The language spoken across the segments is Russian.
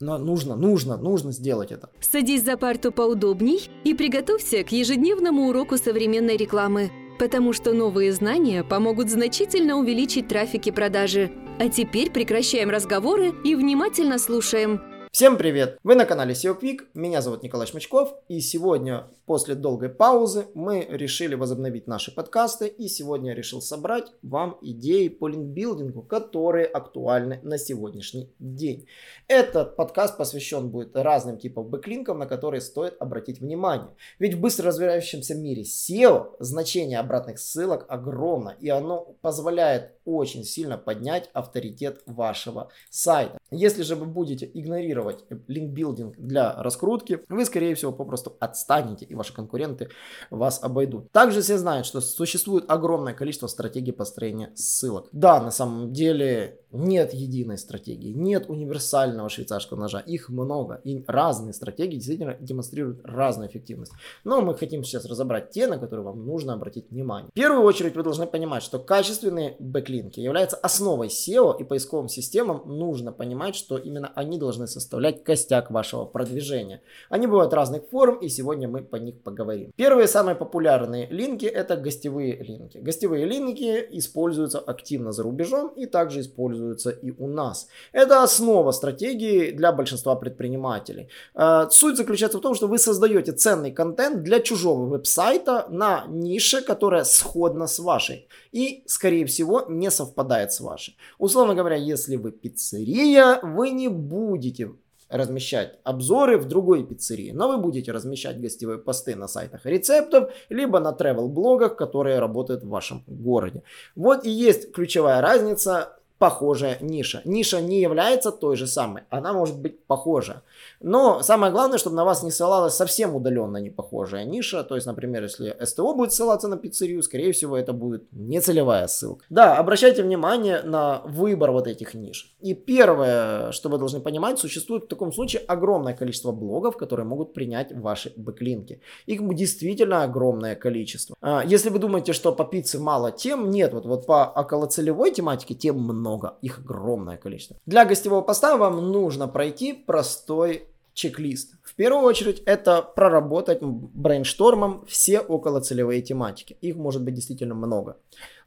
Но нужно, нужно, нужно сделать это. Садись за парту поудобней и приготовься к ежедневному уроку современной рекламы, потому что новые знания помогут значительно увеличить трафик и продажи. А теперь прекращаем разговоры и внимательно слушаем. Всем привет! Вы на канале SEO Quick, меня зовут Николай Шмачков, и сегодня, после долгой паузы, мы решили возобновить наши подкасты, и сегодня я решил собрать вам идеи по линкбилдингу, которые актуальны на сегодняшний день. Этот подкаст посвящен будет разным типам бэклинков, на которые стоит обратить внимание. Ведь в быстро развивающемся мире SEO значение обратных ссылок огромно, и оно позволяет очень сильно поднять авторитет вашего сайта. Если же вы будете игнорировать линкбилдинг для раскрутки, вы, скорее всего, попросту отстанете, и ваши конкуренты вас обойдут. Также все знают, что существует огромное количество стратегий построения ссылок. Да, на самом деле нет единой стратегии, нет универсального швейцарского ножа, их много, и разные стратегии действительно демонстрируют разную эффективность. Но мы хотим сейчас разобрать те, на которые вам нужно обратить внимание. В первую очередь вы должны понимать, что качественные бэклинки являются основой SEO и поисковым системам нужно понимать, что именно они должны составлять костяк вашего продвижения. Они бывают разных форм, и сегодня мы по них поговорим. Первые самые популярные линки это гостевые линки. Гостевые линки используются активно за рубежом и также используются используются и у нас. Это основа стратегии для большинства предпринимателей. Э, суть заключается в том, что вы создаете ценный контент для чужого веб-сайта на нише, которая сходна с вашей и, скорее всего, не совпадает с вашей. Условно говоря, если вы пиццерия, вы не будете размещать обзоры в другой пиццерии, но вы будете размещать гостевые посты на сайтах рецептов, либо на travel блогах, которые работают в вашем городе. Вот и есть ключевая разница похожая ниша. Ниша не является той же самой, она может быть похожа. Но самое главное, чтобы на вас не ссылалась совсем удаленно не похожая ниша. То есть, например, если СТО будет ссылаться на пиццерию, скорее всего, это будет нецелевая ссылка. Да, обращайте внимание на выбор вот этих ниш. И первое, что вы должны понимать, существует в таком случае огромное количество блогов, которые могут принять ваши бэклинки. Их действительно огромное количество. А, если вы думаете, что по пицце мало тем, нет, вот, вот по околоцелевой тематике тем много много, их огромное количество. Для гостевого поста вам нужно пройти простой чек-лист. В первую очередь это проработать брейнштормом все околоцелевые тематики. Их может быть действительно много.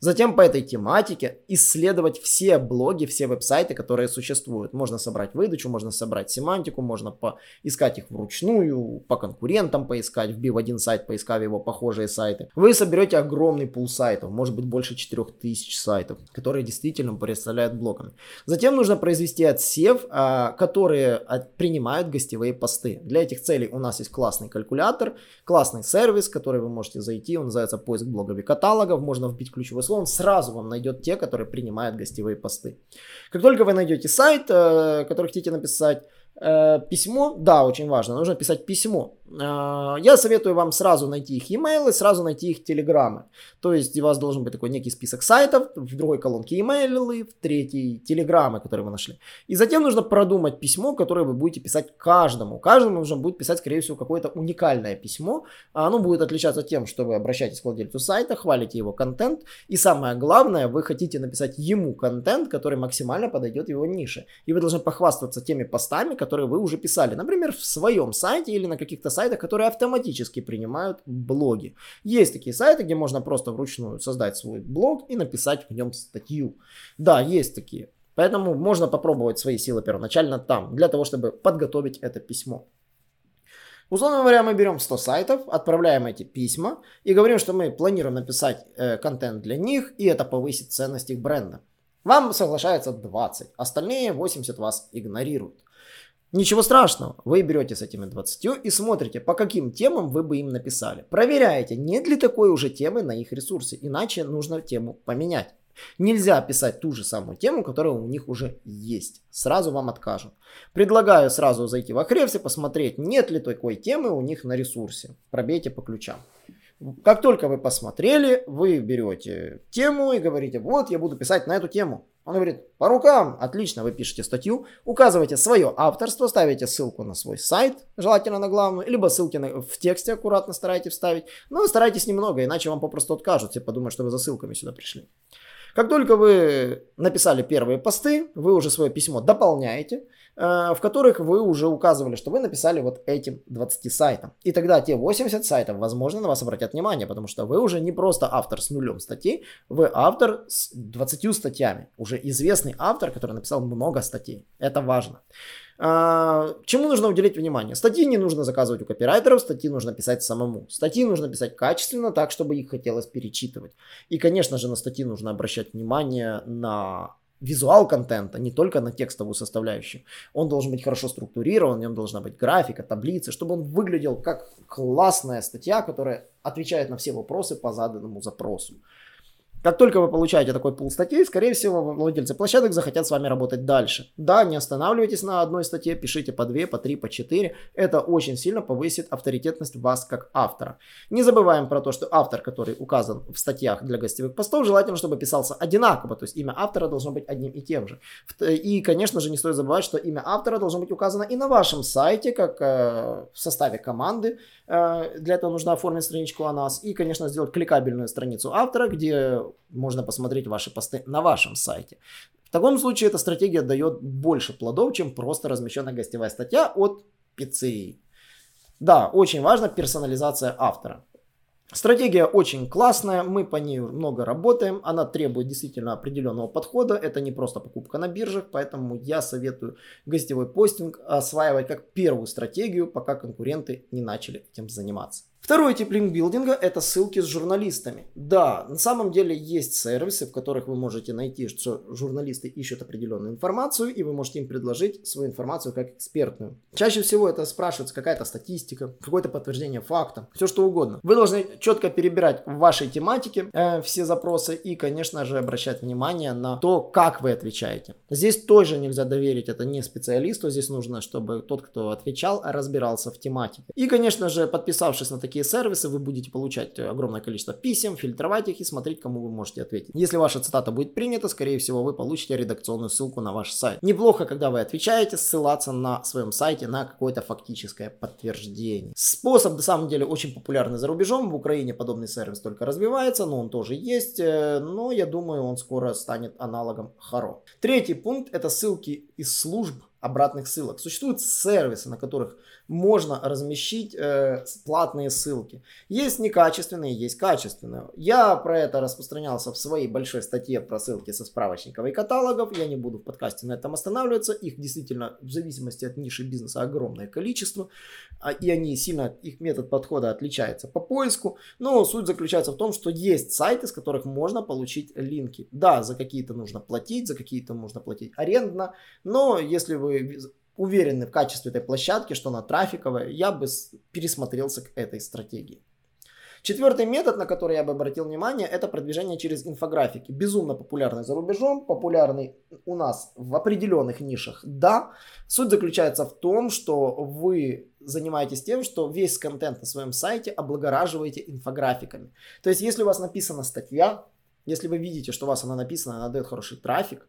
Затем по этой тематике исследовать все блоги, все веб-сайты, которые существуют. Можно собрать выдачу, можно собрать семантику, можно поискать их вручную, по конкурентам поискать, вбив один сайт, поискав его похожие сайты. Вы соберете огромный пул сайтов, может быть больше 4000 сайтов, которые действительно представляют блоками. Затем нужно произвести отсев, а, которые принимают гостевые посты. Для этих целей у нас есть классный калькулятор, классный сервис, который вы можете зайти, он называется поиск блогов и каталогов, можно вбить ключевое слово, он сразу вам найдет те, которые принимают гостевые посты. Как только вы найдете сайт, э, который хотите написать, э, письмо, да, очень важно, нужно писать письмо. А, я советую вам сразу найти их e-mail сразу найти их телеграммы. То есть у вас должен быть такой некий список сайтов, в другой колонке e-mail, в третьей телеграммы, которые вы нашли. И затем нужно продумать письмо, которое вы будете писать каждому. Каждому нужно будет писать, скорее всего, какое-то уникальное письмо. А оно будет отличаться тем, что вы обращаетесь к владельцу сайта, хвалите его контент. И самое главное, вы хотите написать ему контент, который максимально подойдет его нише. И вы должны похвастаться теми постами, которые вы уже писали. Например, в своем сайте или на каких-то сайтах сайтах, которые автоматически принимают блоги. Есть такие сайты, где можно просто вручную создать свой блог и написать в нем статью. Да, есть такие. Поэтому можно попробовать свои силы первоначально там, для того, чтобы подготовить это письмо. Условно говоря, мы берем 100 сайтов, отправляем эти письма и говорим, что мы планируем написать э, контент для них, и это повысит ценность их бренда. Вам соглашается 20, остальные 80 вас игнорируют. Ничего страшного, вы берете с этими 20 и смотрите, по каким темам вы бы им написали. Проверяете, нет ли такой уже темы на их ресурсе, иначе нужно тему поменять. Нельзя писать ту же самую тему, которая у них уже есть. Сразу вам откажут. Предлагаю сразу зайти в Ahrefs посмотреть, нет ли такой темы у них на ресурсе. Пробейте по ключам. Как только вы посмотрели, вы берете тему и говорите, вот я буду писать на эту тему. Он говорит, по рукам, отлично, вы пишете статью, указываете свое авторство, ставите ссылку на свой сайт, желательно на главную, либо ссылки на, в тексте аккуратно старайтесь вставить, но старайтесь немного, иначе вам попросту откажут, все подумают, что вы за ссылками сюда пришли. Как только вы написали первые посты, вы уже свое письмо дополняете, в которых вы уже указывали, что вы написали вот этим 20 сайтам. И тогда те 80 сайтов, возможно, на вас обратят внимание, потому что вы уже не просто автор с нулем статей, вы автор с 20 статьями. Уже известный автор, который написал много статей. Это важно. А, чему нужно уделить внимание? Статьи не нужно заказывать у копирайтеров, статьи нужно писать самому. Статьи нужно писать качественно, так, чтобы их хотелось перечитывать. И, конечно же, на статьи нужно обращать внимание на визуал контента, не только на текстовую составляющую. Он должен быть хорошо структурирован, в нем должна быть графика, таблицы, чтобы он выглядел как классная статья, которая отвечает на все вопросы по заданному запросу. Как только вы получаете такой пул статей, скорее всего, владельцы площадок захотят с вами работать дальше. Да, не останавливайтесь на одной статье, пишите по 2, по 3, по 4. Это очень сильно повысит авторитетность вас как автора. Не забываем про то, что автор, который указан в статьях для гостевых постов, желательно, чтобы писался одинаково. То есть имя автора должно быть одним и тем же. И, конечно же, не стоит забывать, что имя автора должно быть указано и на вашем сайте, как э, в составе команды. Э, для этого нужно оформить страничку о нас. И, конечно, сделать кликабельную страницу автора, где можно посмотреть ваши посты на вашем сайте. В таком случае эта стратегия дает больше плодов, чем просто размещенная гостевая статья от пиццерии. Да, очень важна персонализация автора. Стратегия очень классная, мы по ней много работаем, она требует действительно определенного подхода, это не просто покупка на биржах, поэтому я советую гостевой постинг осваивать как первую стратегию, пока конкуренты не начали этим заниматься. Второй тип линкбилдинга – это ссылки с журналистами. Да, на самом деле есть сервисы, в которых вы можете найти, что журналисты ищут определенную информацию, и вы можете им предложить свою информацию как экспертную. Чаще всего это спрашивается какая-то статистика, какое-то подтверждение факта, все что угодно. Вы должны четко перебирать в вашей тематике э, все запросы и, конечно же, обращать внимание на то, как вы отвечаете. Здесь тоже нельзя доверить это не специалисту, здесь нужно, чтобы тот, кто отвечал, разбирался в тематике. И, конечно же, подписавшись на такие такие сервисы, вы будете получать огромное количество писем, фильтровать их и смотреть, кому вы можете ответить. Если ваша цитата будет принята, скорее всего, вы получите редакционную ссылку на ваш сайт. Неплохо, когда вы отвечаете, ссылаться на своем сайте на какое-то фактическое подтверждение. Способ, на самом деле, очень популярный за рубежом. В Украине подобный сервис только развивается, но он тоже есть. Э, но я думаю, он скоро станет аналогом Харо. Третий пункт это ссылки из служб обратных ссылок. Существуют сервисы, на которых можно размещить э, платные ссылки. Есть некачественные, есть качественные. Я про это распространялся в своей большой статье про ссылки со справочников и каталогов. Я не буду в подкасте на этом останавливаться. Их действительно в зависимости от ниши бизнеса огромное количество. А, и они сильно, их метод подхода отличается по поиску. Но суть заключается в том, что есть сайты, с которых можно получить линки. Да, за какие-то нужно платить, за какие-то нужно платить арендно. Но если вы уверены в качестве этой площадки, что она трафиковая, я бы пересмотрелся к этой стратегии. Четвертый метод, на который я бы обратил внимание, это продвижение через инфографики. Безумно популярный за рубежом, популярный у нас в определенных нишах. Да, суть заключается в том, что вы занимаетесь тем, что весь контент на своем сайте облагораживаете инфографиками. То есть, если у вас написана статья, если вы видите, что у вас она написана, она дает хороший трафик,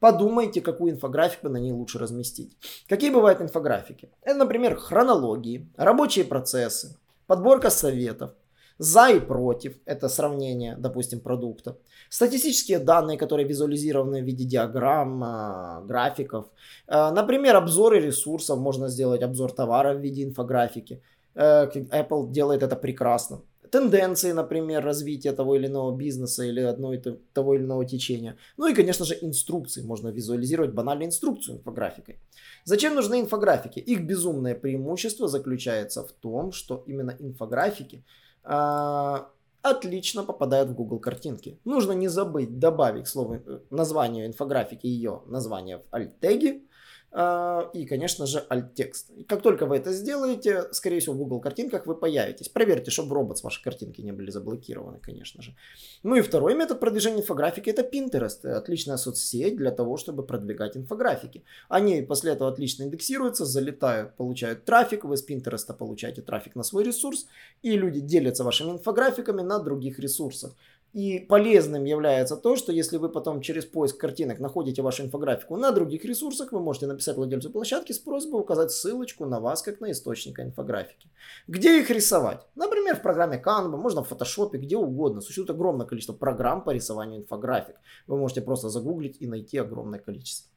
Подумайте, какую инфографику на ней лучше разместить. Какие бывают инфографики? Это, например, хронологии, рабочие процессы, подборка советов, за и против, это сравнение, допустим, продукта. Статистические данные, которые визуализированы в виде диаграмм, а, графиков. А, например, обзоры ресурсов, можно сделать обзор товара в виде инфографики. Э, Apple делает это прекрасно тенденции, например, развития того или иного бизнеса или одной того или иного течения. Ну и, конечно же, инструкции. Можно визуализировать банальную инструкцию инфографикой. Зачем нужны инфографики? Их безумное преимущество заключается в том, что именно инфографики э, отлично попадают в Google картинки. Нужно не забыть добавить слово, э, название инфографики, ее название в alt-теги, а, и, конечно же, alt-текст. Как только вы это сделаете, скорее всего, в Google картинках вы появитесь. Проверьте, чтобы робот с вашей картинки не были заблокированы, конечно же. Ну и второй метод продвижения инфографики это Pinterest. Отличная соцсеть для того, чтобы продвигать инфографики. Они после этого отлично индексируются, залетают, получают трафик. Вы с Pinterest получаете трафик на свой ресурс. И люди делятся вашими инфографиками на других ресурсах. И полезным является то, что если вы потом через поиск картинок находите вашу инфографику на других ресурсах, вы можете написать владельцу площадки с просьбой указать ссылочку на вас как на источника инфографики. Где их рисовать? Например, в программе Canva, можно в Photoshop, где угодно. Существует огромное количество программ по рисованию инфографик. Вы можете просто загуглить и найти огромное количество.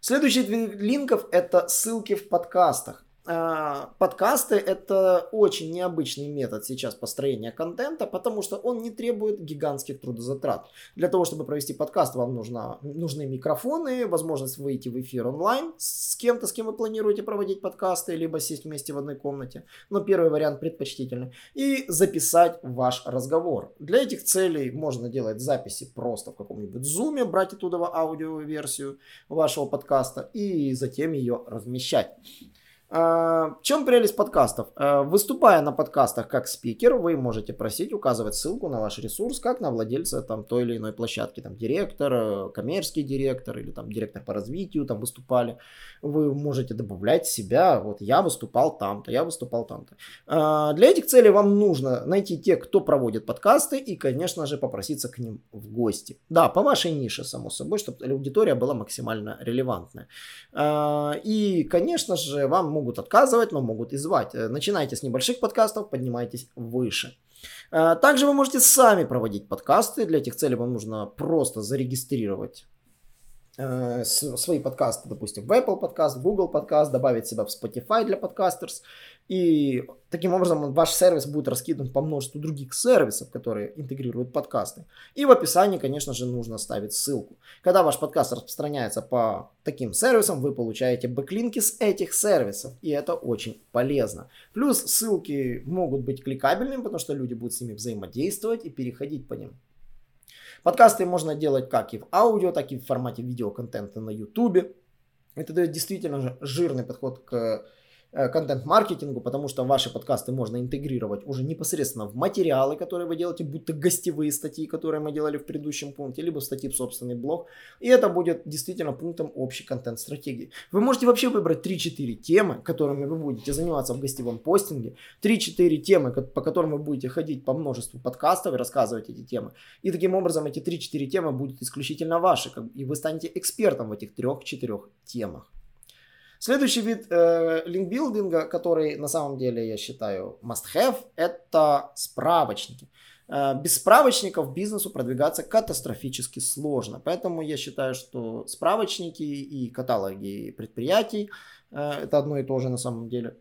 Следующий вид линков это ссылки в подкастах. А, подкасты это очень необычный метод сейчас построения контента, потому что он не требует гигантских трудозатрат. Для того, чтобы провести подкаст, вам нужно, нужны микрофоны, возможность выйти в эфир онлайн с кем-то, с кем вы планируете проводить подкасты, либо сесть вместе в одной комнате. Но первый вариант предпочтительный. И записать ваш разговор. Для этих целей можно делать записи просто в каком-нибудь зуме, брать оттуда аудиоверсию вашего подкаста и затем ее размещать. А, в чем прелесть подкастов? А, выступая на подкастах как спикер, вы можете просить указывать ссылку на ваш ресурс, как на владельца там, той или иной площадки. Там, директор, э, коммерческий директор или там, директор по развитию там, выступали. Вы можете добавлять себя. Вот я выступал там-то, я выступал там-то. Для этих целей вам нужно найти тех, кто проводит подкасты и, конечно же, попроситься к ним в гости. Да, по вашей нише, само собой, чтобы аудитория была максимально релевантная. И, конечно же, вам могут отказывать, но могут и звать. Э, начинайте с небольших подкастов, поднимайтесь выше. Э, также вы можете сами проводить подкасты. Для этих целей вам нужно просто зарегистрировать Э, свои подкасты, допустим, в Apple подкаст, Google подкаст, добавить себя в Spotify для подкастерс. И таким образом ваш сервис будет раскидан по множеству других сервисов, которые интегрируют подкасты. И в описании, конечно же, нужно ставить ссылку. Когда ваш подкаст распространяется по таким сервисам, вы получаете бэклинки с этих сервисов. И это очень полезно. Плюс ссылки могут быть кликабельными, потому что люди будут с ними взаимодействовать и переходить по ним. Подкасты можно делать как и в аудио, так и в формате видеоконтента на YouTube. Это дает действительно жирный подход к контент-маркетингу, потому что ваши подкасты можно интегрировать уже непосредственно в материалы, которые вы делаете, будто гостевые статьи, которые мы делали в предыдущем пункте, либо статьи в собственный блог. И это будет действительно пунктом общей контент-стратегии. Вы можете вообще выбрать 3-4 темы, которыми вы будете заниматься в гостевом постинге, 3-4 темы, по которым вы будете ходить по множеству подкастов и рассказывать эти темы. И таким образом эти 3-4 темы будут исключительно ваши, и вы станете экспертом в этих 3-4 темах. Следующий вид э, линкбилдинга, который на самом деле я считаю must-have, это справочники. Э, без справочников бизнесу продвигаться катастрофически сложно. Поэтому я считаю, что справочники и каталоги предприятий э, это одно и то же на самом деле.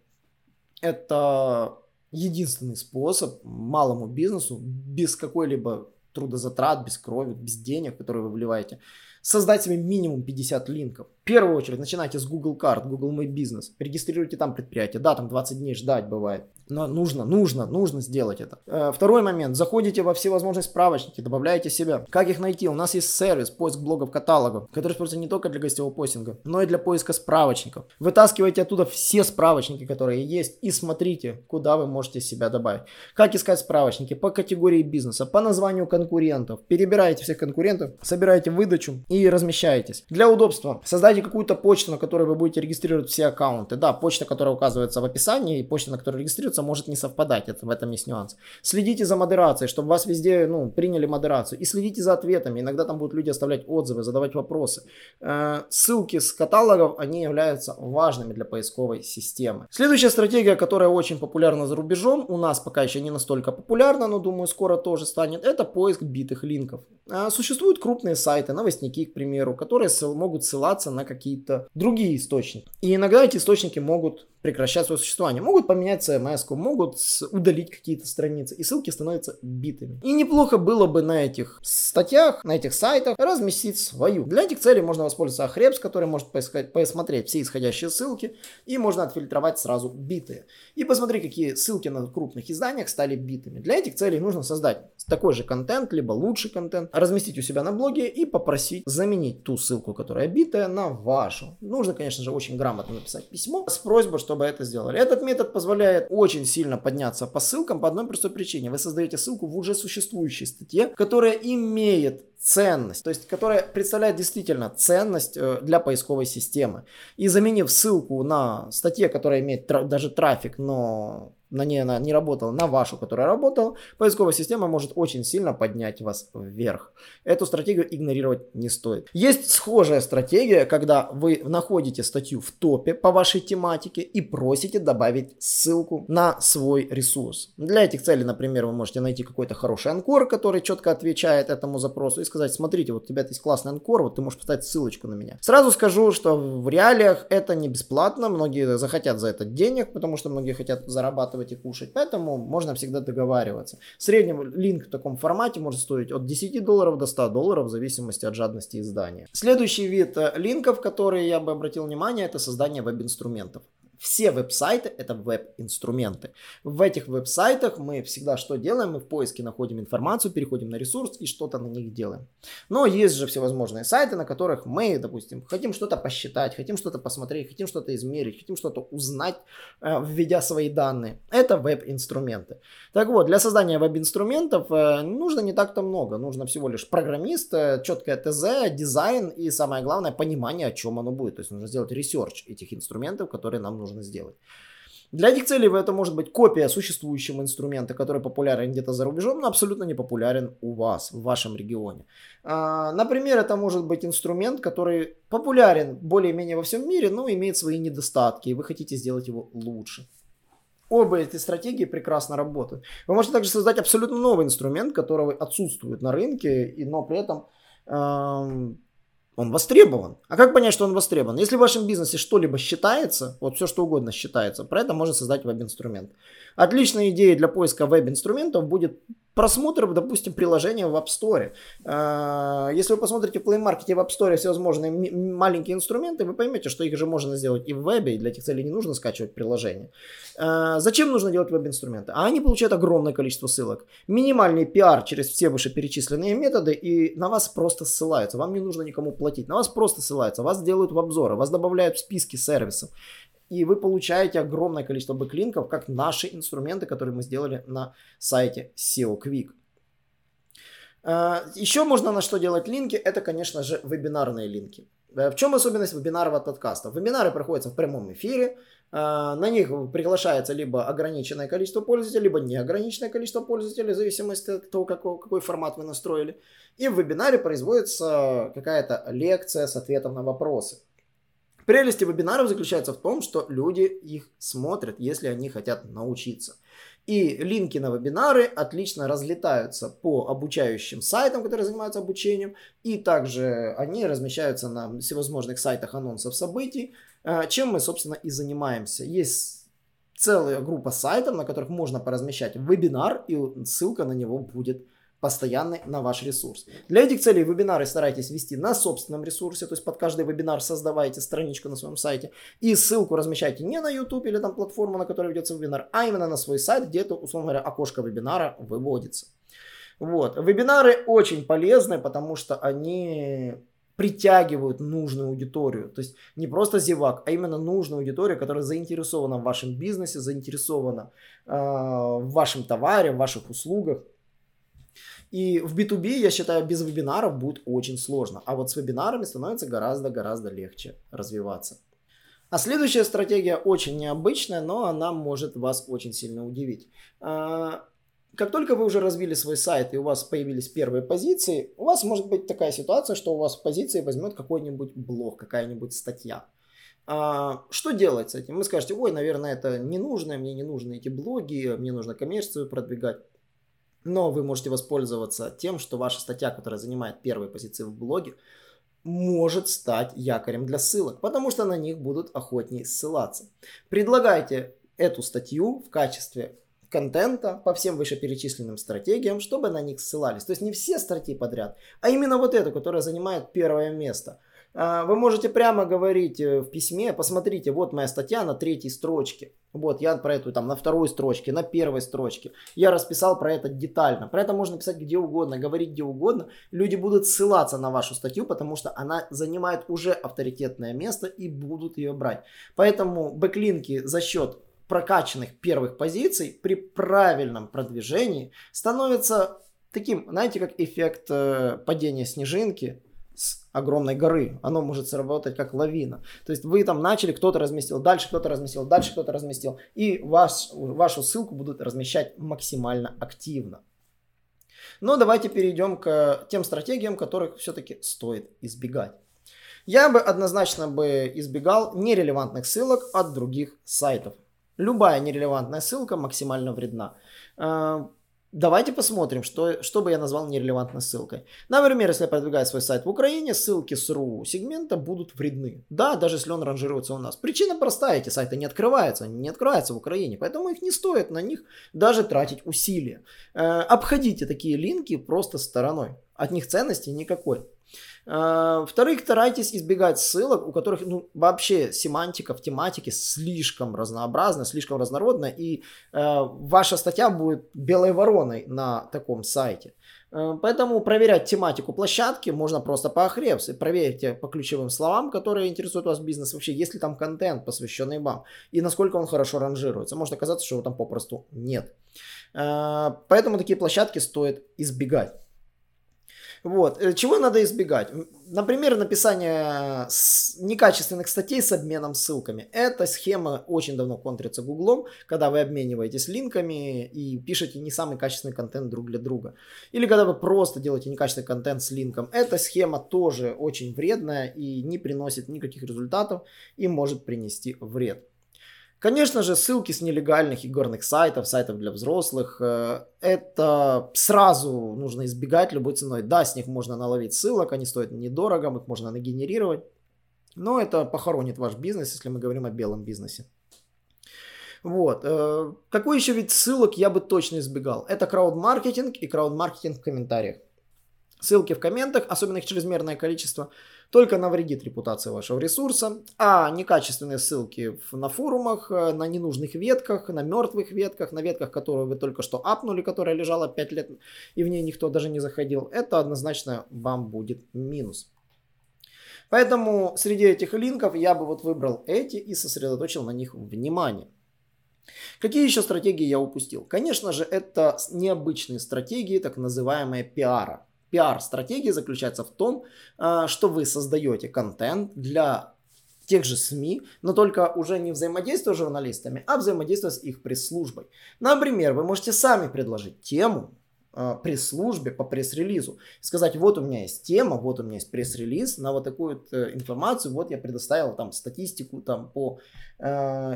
Это единственный способ малому бизнесу без какой-либо трудозатрат, без крови, без денег, которые вы вливаете, создать себе минимум 50 линков. Первую очередь начинайте с Google карт, Google My Business. Регистрируйте там предприятие. Да, там 20 дней ждать бывает. Но нужно, нужно, нужно сделать это. Э, второй момент. Заходите во всевозможные справочники, добавляете себя. Как их найти? У нас есть сервис поиск блогов каталогов, который используется не только для гостевого постинга, но и для поиска справочников. Вытаскивайте оттуда все справочники, которые есть, и смотрите, куда вы можете себя добавить. Как искать справочники? По категории бизнеса, по названию конкурентов. Перебираете всех конкурентов, собираете выдачу и размещаетесь. Для удобства создайте какую-то почту, на которой вы будете регистрировать все аккаунты. Да, почта, которая указывается в описании, и почта, на которой регистрируется может не совпадать, это, в этом есть нюанс. Следите за модерацией, чтобы вас везде ну, приняли модерацию. И следите за ответами. Иногда там будут люди оставлять отзывы, задавать вопросы. Э, ссылки с каталогов, они являются важными для поисковой системы. Следующая стратегия, которая очень популярна за рубежом, у нас пока еще не настолько популярна, но думаю скоро тоже станет, это поиск битых линков. Э, существуют крупные сайты, новостники, к примеру, которые могут ссылаться на какие-то другие источники. И иногда эти источники могут прекращать свое существование. Могут поменять CMS, могут удалить какие-то страницы, и ссылки становятся битыми. И неплохо было бы на этих статьях, на этих сайтах разместить свою. Для этих целей можно воспользоваться Ahrefs, который может поискать, посмотреть все исходящие ссылки, и можно отфильтровать сразу битые. И посмотреть, какие ссылки на крупных изданиях стали битыми. Для этих целей нужно создать такой же контент, либо лучший контент, разместить у себя на блоге и попросить заменить ту ссылку, которая битая, на вашу. Нужно, конечно же, очень грамотно написать письмо с просьбой, чтобы это сделали. Этот метод позволяет очень сильно подняться по ссылкам по одной простой причине. Вы создаете ссылку в уже существующей статье, которая имеет ценность, то есть которая представляет действительно ценность э, для поисковой системы. И заменив ссылку на статье, которая имеет тра- даже трафик, но на ней она не работала, на вашу, которая работала, поисковая система может очень сильно поднять вас вверх. Эту стратегию игнорировать не стоит. Есть схожая стратегия, когда вы находите статью в топе по вашей тематике и просите добавить ссылку на свой ресурс. Для этих целей, например, вы можете найти какой-то хороший анкор, который четко отвечает этому запросу и сказать, смотрите, вот у тебя есть классный анкор, вот ты можешь поставить ссылочку на меня. Сразу скажу, что в реалиях это не бесплатно, многие захотят за это денег, потому что многие хотят зарабатывать зарабатывать и кушать. Поэтому можно всегда договариваться. Средний линк в таком формате может стоить от 10 долларов до 100 долларов в зависимости от жадности издания. Следующий вид э, линков, которые я бы обратил внимание, это создание веб-инструментов. Все веб-сайты это веб-инструменты. В этих веб-сайтах мы всегда что делаем? Мы в поиске находим информацию, переходим на ресурс и что-то на них делаем. Но есть же всевозможные сайты, на которых мы, допустим, хотим что-то посчитать, хотим что-то посмотреть, хотим что-то измерить, хотим что-то узнать, э, введя свои данные. Это веб-инструменты. Так вот, для создания веб-инструментов э, нужно не так-то много. Нужно всего лишь программист, э, четкое ТЗ, дизайн и самое главное понимание, о чем оно будет. То есть нужно сделать research этих инструментов, которые нам нужны нужно сделать. Для этих целей это может быть копия существующего инструмента, который популярен где-то за рубежом, но абсолютно не популярен у вас, в вашем регионе. А, например, это может быть инструмент, который популярен более-менее во всем мире, но имеет свои недостатки, и вы хотите сделать его лучше. Оба эти стратегии прекрасно работают. Вы можете также создать абсолютно новый инструмент, который отсутствует на рынке, но при этом он востребован. А как понять, что он востребован? Если в вашем бизнесе что-либо считается, вот все что угодно считается, про это можно создать веб-инструмент. Отличная идея для поиска веб-инструментов будет просмотр, допустим, приложения в App Store. А, если вы посмотрите в Play Market и в App Store всевозможные маленькие инструменты, вы поймете, что их же можно сделать и в вебе, и для этих целей не нужно скачивать приложение. А, зачем нужно делать веб-инструменты? А они получают огромное количество ссылок. Минимальный пиар через все вышеперечисленные методы, и на вас просто ссылаются. Вам не нужно никому платить. На вас просто ссылаются. Вас делают в обзоры, вас добавляют в списки сервисов и вы получаете огромное количество бэклинков, как наши инструменты, которые мы сделали на сайте SEO Quick. А, Еще можно на что делать линки, это, конечно же, вебинарные линки. Э, в чем особенность вебинаров от подкастов? Вебинары проходятся в прямом эфире, на них приглашается либо ограниченное количество пользователей, либо неограниченное количество пользователей, в зависимости от того, какой, какой формат вы настроили. И в вебинаре производится какая-то лекция с ответом на вопросы. Прелесть вебинаров заключается в том, что люди их смотрят, если они хотят научиться. И линки на вебинары отлично разлетаются по обучающим сайтам, которые занимаются обучением. И также они размещаются на всевозможных сайтах анонсов событий, чем мы, собственно, и занимаемся. Есть целая группа сайтов, на которых можно поразмещать вебинар, и ссылка на него будет постоянный на ваш ресурс. Для этих целей вебинары старайтесь вести на собственном ресурсе, то есть под каждый вебинар создавайте страничку на своем сайте и ссылку размещайте не на YouTube или там платформу, на которой ведется вебинар, а именно на свой сайт, где это, условно говоря, окошко вебинара выводится. Вот. Вебинары очень полезны, потому что они притягивают нужную аудиторию. То есть не просто зевак, а именно нужную аудиторию, которая заинтересована в вашем бизнесе, заинтересована э, в вашем товаре, в ваших услугах. И в B2B, я считаю, без вебинаров будет очень сложно. А вот с вебинарами становится гораздо-гораздо легче развиваться. А следующая стратегия очень необычная, но она может вас очень сильно удивить. Как только вы уже развили свой сайт и у вас появились первые позиции, у вас может быть такая ситуация, что у вас в позиции возьмет какой-нибудь блог, какая-нибудь статья. А, что делать с этим? Вы скажете, ой, наверное, это не нужно, мне не нужны эти блоги, мне нужно коммерцию продвигать. Но вы можете воспользоваться тем, что ваша статья, которая занимает первые позиции в блоге, может стать якорем для ссылок, потому что на них будут охотнее ссылаться. Предлагайте эту статью в качестве контента по всем вышеперечисленным стратегиям, чтобы на них ссылались. То есть не все статьи подряд, а именно вот эту, которая занимает первое место. А, вы можете прямо говорить э, в письме, посмотрите, вот моя статья на третьей строчке. Вот, я про эту там на второй строчке, на первой строчке. Я расписал про это детально. Про это можно писать где угодно, говорить где угодно. Люди будут ссылаться на вашу статью, потому что она занимает уже авторитетное место и будут ее брать. Поэтому бэклинки за счет прокачанных первых позиций при правильном продвижении становятся таким, знаете, как эффект э, падения снежинки с огромной горы. Оно может сработать как лавина. То есть вы там начали, кто-то разместил, дальше кто-то разместил, дальше кто-то разместил. И ваш, вашу ссылку будут размещать максимально активно. Но давайте перейдем к тем стратегиям, которых все-таки стоит избегать. Я бы однозначно бы избегал нерелевантных ссылок от других сайтов. Любая нерелевантная ссылка максимально вредна. А, Давайте посмотрим, что, что бы я назвал нерелевантной ссылкой. Например, если я продвигаю свой сайт в Украине, ссылки с RU сегмента будут вредны. Да, даже если он ранжируется у нас. Причина простая, эти сайты не открываются, они не открываются в Украине, поэтому их не стоит на них даже тратить усилия. Э, обходите такие линки просто стороной. От них ценности никакой. А, во-вторых, старайтесь избегать ссылок, у которых ну, вообще семантика в тематике слишком разнообразна, слишком разнородна, и э, ваша статья будет белой вороной на таком сайте. Э, поэтому проверять тематику площадки можно просто по Ahrefs. Проверьте по ключевым словам, которые интересуют вас бизнес. Вообще, есть ли там контент, посвященный вам, и насколько он хорошо ранжируется. Может оказаться, что его там попросту нет. Э, поэтому такие площадки стоит избегать. Вот. Э, чего надо избегать? Например, написание некачественных статей с обменом ссылками. Эта схема очень давно контрится Гуглом, когда вы обмениваетесь линками и пишете не самый качественный контент друг для друга. Или когда вы просто делаете некачественный контент с линком. Эта схема тоже очень вредная и не приносит никаких результатов и может принести вред. Конечно же, ссылки с нелегальных игорных сайтов, сайтов для взрослых, э, это сразу нужно избегать любой ценой. Да, с них можно наловить ссылок, они стоят недорого, их можно нагенерировать, но это похоронит ваш бизнес, если мы говорим о белом бизнесе. Вот. Э, какой еще вид ссылок я бы точно избегал? Это крауд-маркетинг и крауд-маркетинг в комментариях. Ссылки в комментах, особенно их чрезмерное количество, только навредит репутации вашего ресурса, а некачественные ссылки на форумах, э, на ненужных ветках, на мертвых ветках, на ветках, которые вы только что апнули, которая лежала 5 лет и в ней никто даже не заходил, это однозначно вам будет минус. Поэтому среди этих линков я бы вот выбрал эти и сосредоточил на них внимание. Какие еще стратегии я упустил? Конечно же, это необычные стратегии, так называемые пиара. Пиар-стратегия заключается в том, а, что вы создаете контент для тех же СМИ, но только уже не взаимодействуя с журналистами, а взаимодействуя с их пресс-службой. Например, вы можете сами предложить тему э, пресс-службе по пресс-релизу. Сказать, вот у меня есть тема, вот у меня есть пресс-релиз на вот такую э, информацию, вот я предоставил там статистику там по э,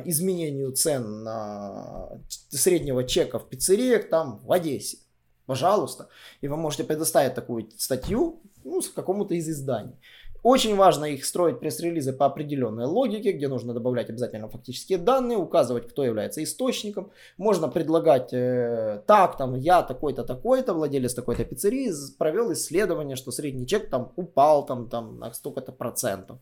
изменению цен на среднего чека в пиццериях там в Одессе пожалуйста. И вы можете предоставить такую статью ну, с какому-то из изданий. Очень важно их строить пресс-релизы по определенной логике, где нужно добавлять обязательно фактические данные, указывать, кто является источником. Можно предлагать, э, так, там, я такой-то, такой-то, владелец такой-то пиццерии, провел исследование, что средний чек там упал там, там, на столько-то процентов.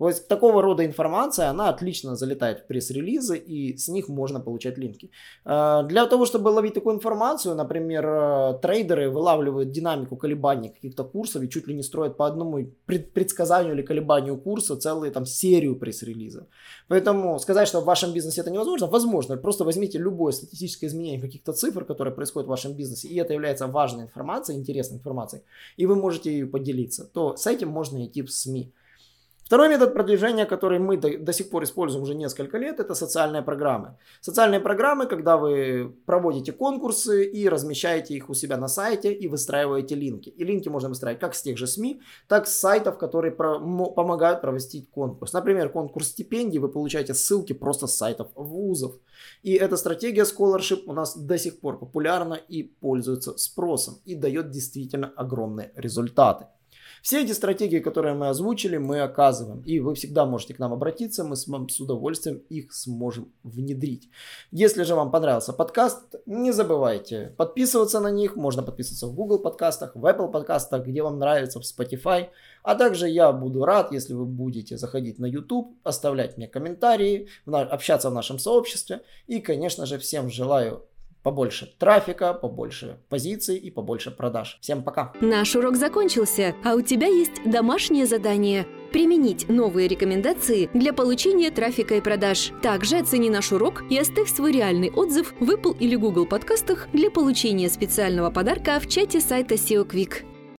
Есть такого рода информация, она отлично залетает в пресс-релизы, и с них можно получать линки. А, для того, чтобы ловить такую информацию, например, э, трейдеры вылавливают динамику колебаний каких-то курсов и чуть ли не строят по одному предсказанию или колебанию курса целую там серию пресс-релизов. Поэтому сказать, что в вашем бизнесе это невозможно, возможно. Просто возьмите любое статистическое изменение каких-то цифр, которые происходят в вашем бизнесе, и это является важной информацией, интересной информацией, и вы можете ею поделиться, то с этим можно идти в СМИ. Второй метод продвижения, который мы до, до сих пор используем уже несколько лет, это социальные программы. Социальные программы, когда вы проводите конкурсы и размещаете их у себя на сайте и выстраиваете линки. И линки можно выстраивать как с тех же СМИ, так с сайтов, которые про, помогают провести конкурс. Например, конкурс стипендий, вы получаете ссылки просто с сайтов вузов. И эта стратегия Scholarship у нас до сих пор популярна и пользуется спросом и дает действительно огромные результаты. Все эти стратегии, которые мы озвучили, мы оказываем. И вы всегда можете к нам обратиться, мы с, с удовольствием их сможем внедрить. Если же вам понравился подкаст, не забывайте подписываться на них. Можно подписываться в Google подкастах, в Apple подкастах, где вам нравится, в Spotify. А также я буду рад, если вы будете заходить на YouTube, оставлять мне комментарии, общаться в нашем сообществе. И, конечно же, всем желаю побольше трафика, побольше позиций и побольше продаж. Всем пока! Наш урок закончился, а у тебя есть домашнее задание – применить новые рекомендации для получения трафика и продаж. Также оцени наш урок и оставь свой реальный отзыв в Apple или Google подкастах для получения специального подарка в чате сайта SEO Quick.